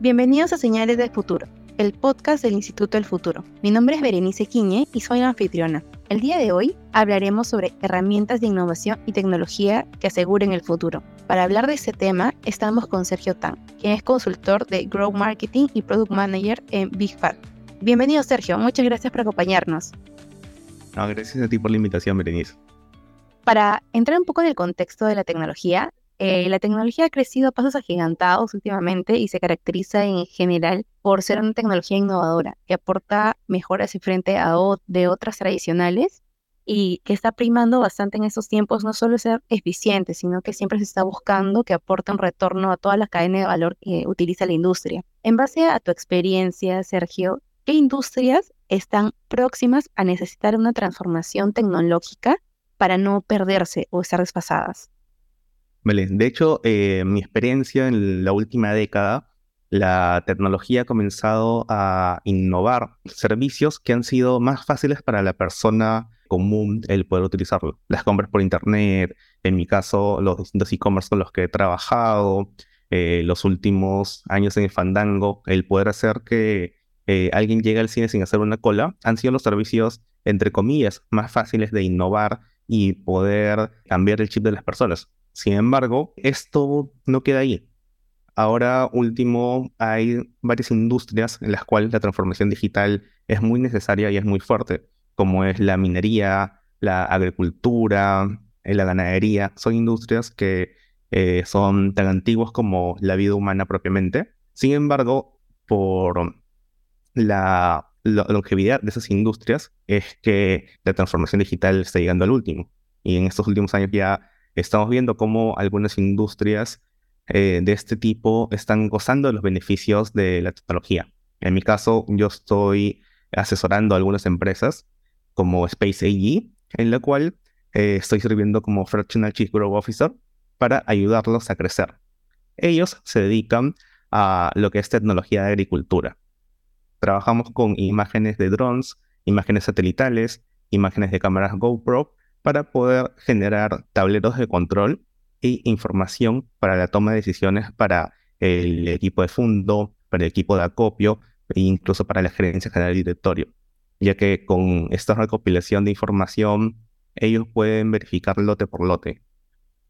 Bienvenidos a Señales del Futuro, el podcast del Instituto del Futuro. Mi nombre es Berenice Quiñe y soy la anfitriona. El día de hoy hablaremos sobre herramientas de innovación y tecnología que aseguren el futuro. Para hablar de este tema, estamos con Sergio Tan, quien es consultor de Growth Marketing y Product Manager en Big Fat. Bienvenido Sergio, muchas gracias por acompañarnos. gracias a ti por la invitación, Berenice. Para entrar un poco en el contexto de la tecnología, eh, la tecnología ha crecido a pasos agigantados últimamente y se caracteriza en general por ser una tecnología innovadora que aporta mejoras en frente a de otras tradicionales y que está primando bastante en estos tiempos no solo ser eficiente, sino que siempre se está buscando que aporte un retorno a toda la cadena de valor que utiliza la industria. En base a tu experiencia, Sergio, ¿qué industrias están próximas a necesitar una transformación tecnológica para no perderse o estar desfasadas? De hecho, eh, mi experiencia en la última década, la tecnología ha comenzado a innovar servicios que han sido más fáciles para la persona común el poder utilizarlo. Las compras por internet, en mi caso, los distintos e-commerce con los que he trabajado, eh, los últimos años en el Fandango, el poder hacer que eh, alguien llegue al cine sin hacer una cola, han sido los servicios, entre comillas, más fáciles de innovar y poder cambiar el chip de las personas. Sin embargo, esto no queda ahí. Ahora último, hay varias industrias en las cuales la transformación digital es muy necesaria y es muy fuerte, como es la minería, la agricultura, eh, la ganadería. Son industrias que eh, son tan antiguas como la vida humana propiamente. Sin embargo, por la, la longevidad de esas industrias es que la transformación digital está llegando al último. Y en estos últimos años ya estamos viendo cómo algunas industrias eh, de este tipo están gozando de los beneficios de la tecnología. En mi caso, yo estoy asesorando a algunas empresas como Space AG, en la cual eh, estoy sirviendo como Fractional Chief Growth Officer para ayudarlos a crecer. Ellos se dedican a lo que es tecnología de agricultura. Trabajamos con imágenes de drones, imágenes satelitales, imágenes de cámaras GoPro para poder generar tableros de control e información para la toma de decisiones para el equipo de fondo, para el equipo de acopio e incluso para la gerencia general del directorio, ya que con esta recopilación de información ellos pueden verificar lote por lote.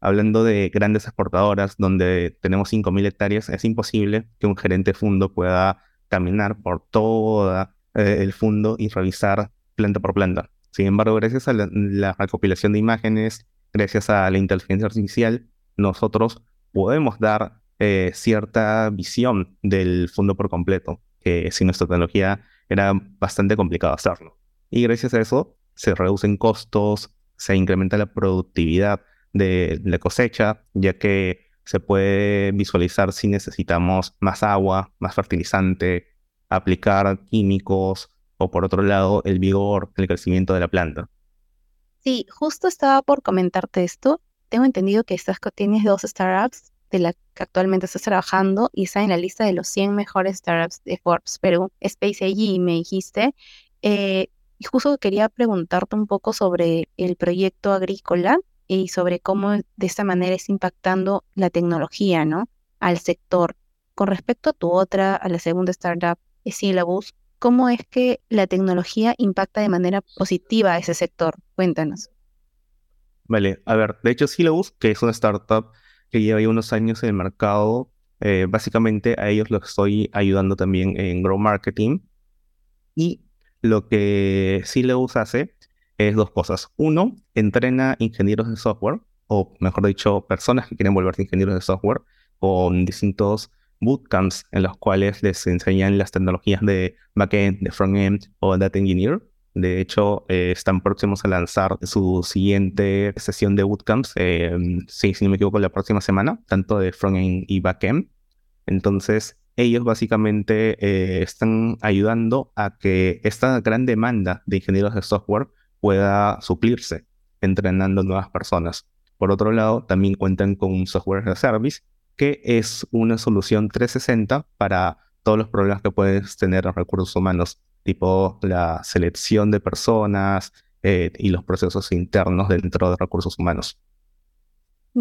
Hablando de grandes exportadoras donde tenemos 5.000 hectáreas, es imposible que un gerente de pueda caminar por todo eh, el fondo y revisar planta por planta. Sin embargo, gracias a la, recopilación de imágenes, gracias a la inteligencia artificial, nosotros podemos dar eh, cierta visión del fondo por completo, que sin nuestra tecnología era bastante complicado hacerlo. Y gracias a eso se reducen costos, se incrementa la productividad de la cosecha, ya que se puede visualizar si necesitamos más agua, más fertilizante, aplicar químicos o por otro lado el vigor, el crecimiento de la planta. Sí, justo estaba por comentarte esto. Tengo entendido que estás, tienes dos startups de las que actualmente estás trabajando y está en la lista de los 100 mejores startups de Forbes Perú, Space AG, me dijiste. Eh, y justo quería preguntarte un poco sobre el proyecto agrícola y sobre cómo de esta manera está impactando la tecnología, ¿no? Al sector. Con respecto a tu otra, a la segunda startup, Syllabus, ¿Cómo es que la tecnología impacta de manera positiva a ese sector? Cuéntanos. Vale, a ver, de hecho Syllabus, que es una startup que lleva ya unos años en el mercado, eh, básicamente a ellos los estoy ayudando también en Grow Marketing. Y lo que Syllabus hace es dos cosas. Uno, entrena ingenieros de software, o mejor dicho, personas que quieren volverse ingenieros de software con distintos bootcamps en los cuales les enseñan las tecnologías de backend, de frontend o data engineer. De hecho, eh, están próximos a lanzar su siguiente sesión de bootcamps, eh, si no me equivoco, la próxima semana, tanto de frontend y backend. Entonces, ellos básicamente eh, están ayudando a que esta gran demanda de ingenieros de software pueda suplirse, entrenando nuevas personas. Por otro lado, también cuentan con un software de service que es una solución 360 para todos los problemas que puedes tener en recursos humanos, tipo la selección de personas eh, y los procesos internos dentro de recursos humanos.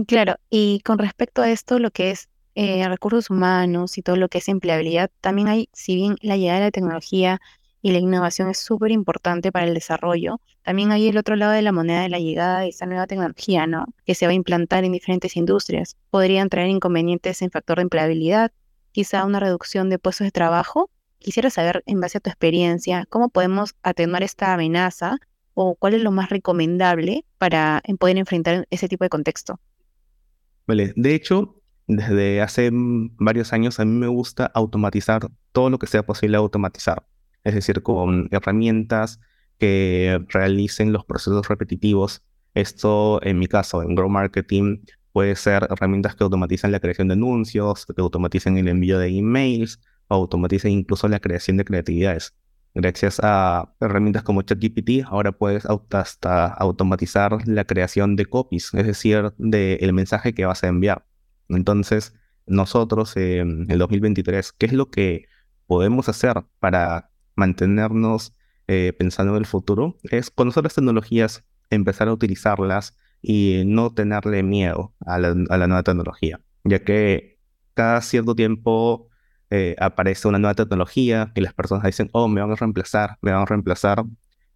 Claro, y con respecto a esto, lo que es eh, recursos humanos y todo lo que es empleabilidad, también hay, si bien la llegada de la tecnología y la innovación es súper importante para el desarrollo, también hay el otro lado de la moneda de la llegada de esta nueva tecnología, ¿no? Que se va a implantar en diferentes industrias. Podrían traer inconvenientes en factor de empleabilidad, quizá una reducción de puestos de trabajo. Quisiera saber, en base a tu experiencia, cómo podemos atenuar esta amenaza o cuál es lo más recomendable para poder enfrentar ese tipo de contexto. Vale, de hecho, desde hace varios años a mí me gusta automatizar todo lo que sea posible automatizar, es decir, con herramientas que realicen los procesos repetitivos. Esto, en mi caso, en Grow Marketing, puede ser herramientas que automatizan la creación de anuncios, que automaticen el envío de emails, o automaticen incluso la creación de creatividades. Gracias a herramientas como ChatGPT, ahora puedes hasta automatizar la creación de copies, es decir, del mensaje que vas a enviar. Entonces, nosotros en el 2023, ¿qué es lo que podemos hacer para mantenernos eh, pensando en el futuro? Es conocer las tecnologías, empezar a utilizarlas y no tenerle miedo a la, nueva tecnología, ya que cada cierto tiempo eh, aparece una nueva tecnología y las personas dicen, oh, me van a reemplazar, me van a reemplazar.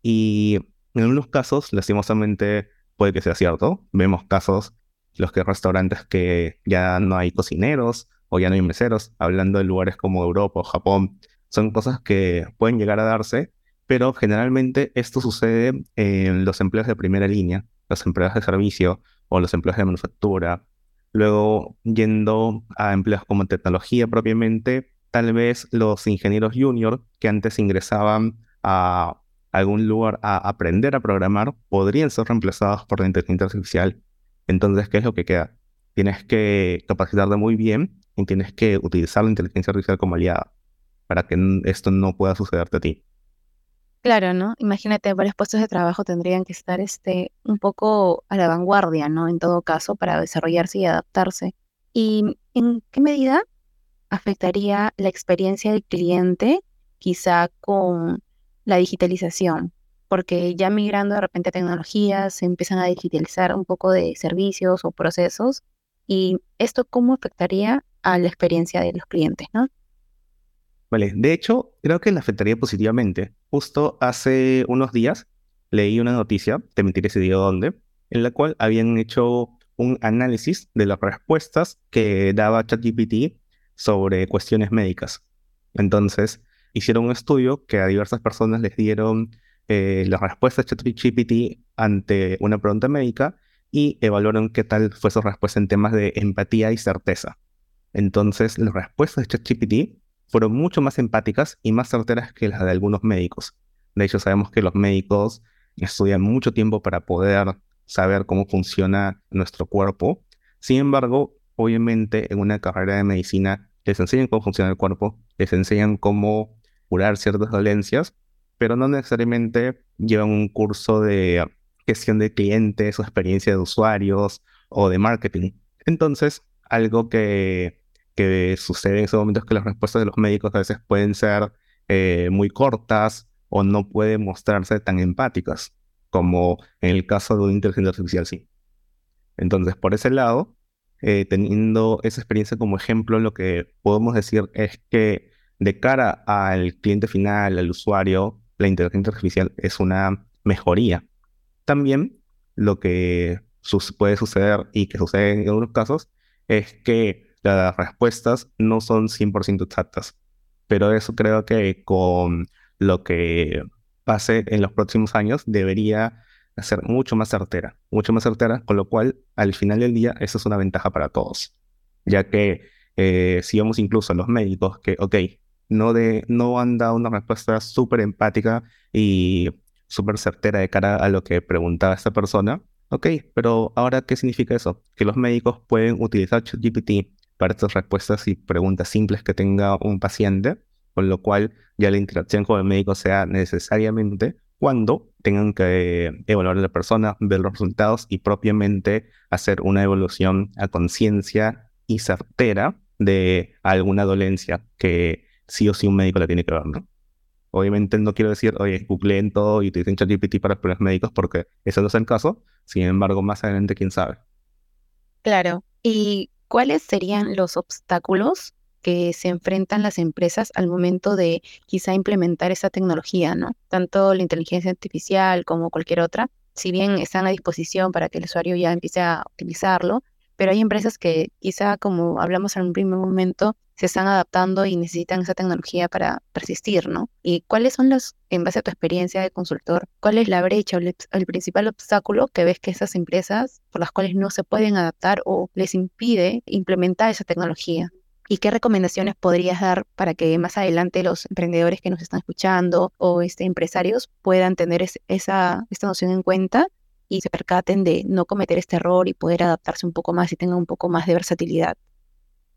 Y en algunos casos, lastimosamente, puede que sea cierto. Vemos casos los que restaurantes que ya no hay cocineros o ya no hay meseros, hablando de lugares como Europa o Japón, son cosas que pueden llegar a darse, pero generalmente esto sucede en los empleos de primera línea, los empleos de servicio o los empleos de manufactura. Luego, yendo a empleos como tecnología propiamente, tal vez los ingenieros junior que antes ingresaban a algún lugar a aprender a programar podrían ser reemplazados por la inteligencia artificial entonces, ¿qué es lo que queda? Tienes que capacitarte muy bien y tienes que utilizar la inteligencia artificial como aliada para que esto no pueda sucederte a ti. Claro, ¿no? Imagínate, varios puestos de trabajo tendrían que estar este, un poco a la vanguardia, ¿no? En todo caso, para desarrollarse y adaptarse. ¿Y en qué medida afectaría la experiencia del cliente quizá con la digitalización? porque ya migrando de repente a tecnologías, se empiezan a digitalizar un poco de servicios o procesos, y esto cómo afectaría a la experiencia de los clientes, ¿no? Vale, de hecho, creo que le afectaría positivamente. Justo hace unos días leí una noticia, te mentiré si digo dónde, en la cual habían hecho un análisis de las respuestas que daba ChatGPT sobre cuestiones médicas. Entonces, hicieron un estudio que a diversas personas les dieron eh, las respuestas de ChatGPT ante una pregunta médica y evaluaron qué tal fue su respuesta en temas de empatía y certeza. Entonces, las respuestas de ChatGPT fueron mucho más empáticas y más certeras que las de algunos médicos. De hecho, sabemos que los médicos estudian mucho tiempo para poder saber cómo funciona nuestro cuerpo. Sin embargo, obviamente en una carrera de medicina les enseñan cómo funciona el cuerpo, les enseñan cómo curar ciertas dolencias, pero no necesariamente llevan un curso de gestión de clientes o experiencia de usuarios o de marketing. Entonces, algo que, que sucede en esos momentos es que las respuestas de los médicos a veces pueden ser eh, muy cortas o no pueden mostrarse tan empáticas como en el caso de una inteligencia artificial, sí. Entonces, por ese lado, eh, teniendo esa experiencia como ejemplo, lo que podemos decir es que de cara al cliente final, al usuario, la inteligencia artificial es una mejoría. También lo que puede suceder y que sucede en algunos casos es que las respuestas no son 100% exactas. Pero eso creo que con lo que pase en los próximos años debería ser mucho más certera, mucho más certera, con lo cual al final del día eso es una ventaja para todos, ya que eh, si vemos incluso a los médicos que, ok, no, de, no han dado una respuesta súper empática y súper certera de cara a lo que preguntaba esta persona. Ok, pero ahora, ¿qué significa eso? Que los médicos pueden utilizar ChatGPT estas respuestas y preguntas simples que tenga un paciente, con lo cual ya la interacción con el médico sea necesariamente cuando tengan que evaluar a la persona, ver los resultados y propiamente hacer una evolución a conciencia y certera de alguna dolencia que sí o sí un médico la tiene que ver, ¿no? Obviamente no quiero decir, oye, googleen todo y utilicen ChatGPT para problemas médicos porque eso no es el caso. Sin embargo, más adelante, quién sabe. Claro. ¿Y ¿cuáles serían los obstáculos que se enfrentan las empresas al momento de quizá implementar esa tecnología, ¿no? Tanto la inteligencia artificial como cualquier otra, si bien están a disposición para que el usuario ya empiece a utilizarlo, pero hay empresas que quizá, como hablamos en un primer momento, se están adaptando y necesitan esa tecnología para persistir, ¿no? ¿Y cuáles son los, en base a tu experiencia de consultor, cuál es la brecha o el principal obstáculo que ves que esas empresas por las cuales no se pueden adaptar o les impide implementar esa tecnología? ¿Y qué recomendaciones podrías dar para que más adelante los emprendedores que nos están escuchando o este, empresarios puedan tener esa, esta noción en cuenta y se percaten de no cometer este error y poder adaptarse un poco más y tengan un poco más de versatilidad.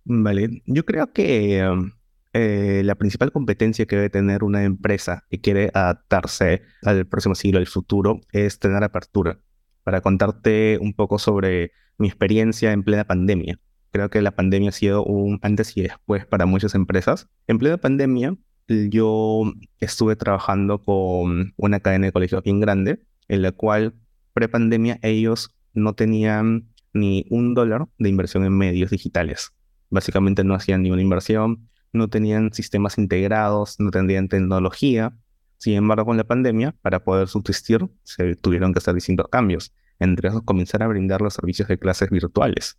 Vale, yo creo que um, eh, la principal competencia que debe tener una empresa que quiere adaptarse al próximo siglo, al futuro, es tener apertura. Para contarte un poco sobre mi experiencia en plena pandemia. Creo que la pandemia ha sido un antes y después para muchas empresas. En plena pandemia, yo estuve trabajando con una cadena de colegios bien grande, en la cual pre-pandemia ellos no tenían ni un dólar de inversión en medios digitales. Básicamente no hacían ninguna inversión, no tenían sistemas integrados, no tendrían tecnología. Sin embargo, con la pandemia, para poder subsistir, se tuvieron que hacer distintos cambios. Entre esos, comenzar a brindar los servicios de clases virtuales.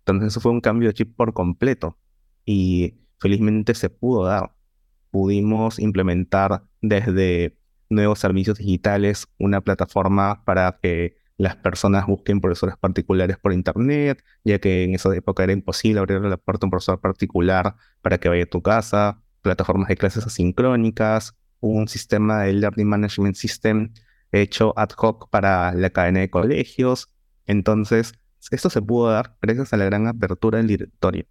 Entonces, eso fue un cambio de chip por completo. Y felizmente se pudo dar. Pudimos implementar desde nuevos servicios digitales, una plataforma para que las personas busquen profesores particulares por internet, ya que en esa época era imposible abrirle la puerta a un profesor particular para que vaya a tu casa, plataformas de clases asincrónicas, un sistema de Learning Management System hecho ad hoc para la cadena de colegios. Entonces, esto se pudo dar gracias a la gran apertura del directorio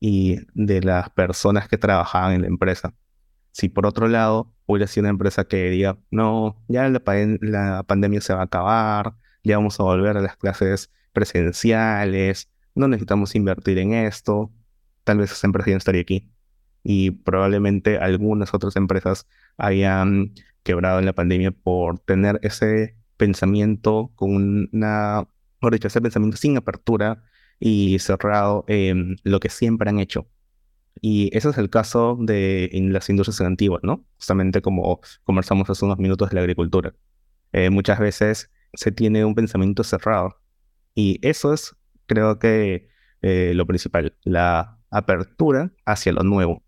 y de las personas que trabajaban en la empresa. Si por otro lado hubiera sido una empresa que diga, no, ya la, la pandemia se va a acabar, ya vamos a volver a las clases presenciales, no necesitamos invertir en esto, tal vez esa empresa ya no estaría aquí. Y probablemente algunas otras empresas hayan quebrado en la pandemia por tener ese pensamiento con una, por dicho, ese pensamiento sin apertura y cerrado en lo que siempre han hecho. Y ese es el caso de las industrias antiguas, ¿no? Justamente como conversamos hace unos minutos de la agricultura. Eh, muchas veces se tiene un pensamiento cerrado. Y eso es, creo que, eh, lo principal, la apertura hacia lo nuevo.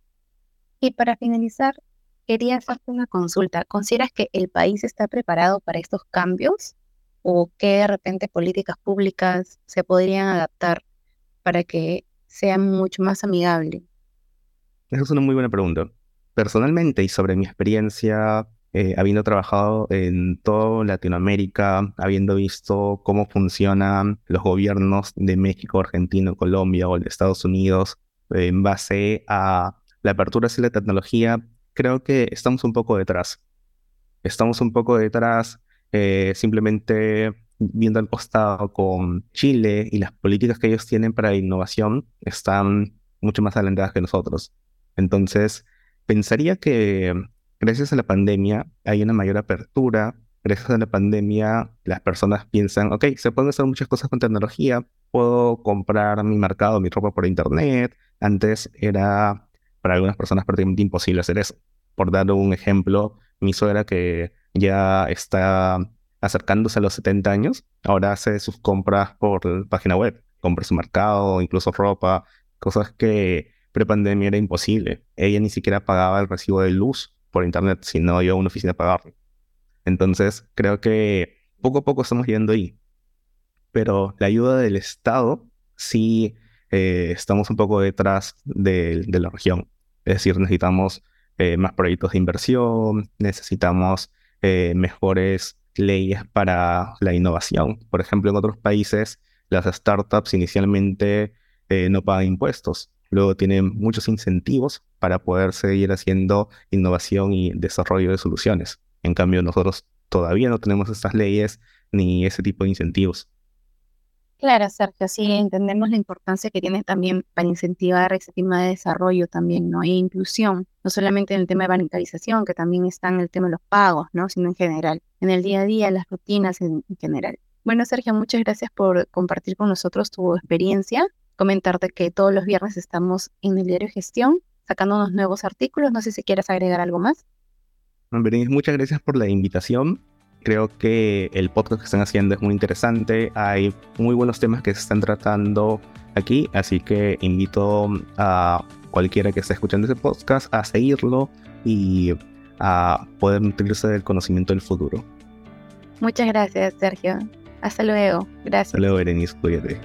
Y para finalizar, quería hacerte una consulta. ¿Consideras que el país está preparado para estos cambios? ¿O que de repente políticas públicas se podrían adaptar para que sea mucho más amigable? Esa es una muy buena pregunta. Personalmente y sobre mi experiencia, eh, habiendo trabajado en toda Latinoamérica, habiendo visto cómo funcionan los gobiernos de México, Argentina, Colombia o de Estados Unidos, en base a la apertura hacia la tecnología, creo que estamos un poco detrás. Estamos un poco detrás eh, simplemente viendo al costado con Chile y las políticas que ellos tienen para la innovación están mucho más adelantadas que nosotros. Entonces, pensaría que gracias a la pandemia hay una mayor apertura. Gracias a la pandemia, las personas piensan, ok, se pueden hacer muchas cosas con tecnología. Puedo comprar mi mercado, mi ropa por internet. Antes era para algunas personas prácticamente imposible hacer eso. Por dar un ejemplo, mi suegra que ya está acercándose a los 70 años, ahora hace sus compras por página web, compra su mercado, incluso ropa, cosas que prepandemia era imposible. Ella ni siquiera pagaba el recibo de luz por internet, sino iba a una oficina a pagarlo. Entonces, creo que poco a poco estamos yendo ahí. Pero la ayuda del Estado sí eh, estamos un poco detrás de, la región. Es decir, necesitamos eh, más proyectos de inversión, necesitamos eh, mejores leyes para la innovación. Por ejemplo, en otros países, las startups inicialmente no pagan impuestos luego tienen muchos incentivos para poder seguir haciendo innovación y desarrollo de soluciones. En cambio, nosotros todavía no tenemos estas leyes ni ese tipo de incentivos. Claro, Sergio, sí, entendemos la importancia que tiene también para incentivar ese tema de desarrollo también, ¿no? E inclusión, no solamente en el tema de bancarización, que también está en el tema de los pagos, ¿no? Sino en general, en el día a día, las rutinas en general. Bueno, Sergio, muchas gracias por compartir con nosotros tu experiencia comentarte que todos los viernes estamos en el diario Gestión sacando unos nuevos artículos. No sé si quieres agregar algo más. Berenice, muchas gracias por la invitación. Creo que el podcast que están haciendo es muy interesante. Hay muy buenos temas que se están tratando aquí, así que invito a cualquiera que esté escuchando ese podcast a seguirlo y a poder nutrirse del conocimiento del futuro. Muchas gracias, Sergio. Hasta luego. Gracias. Hasta luego, Berenice. Cuídate.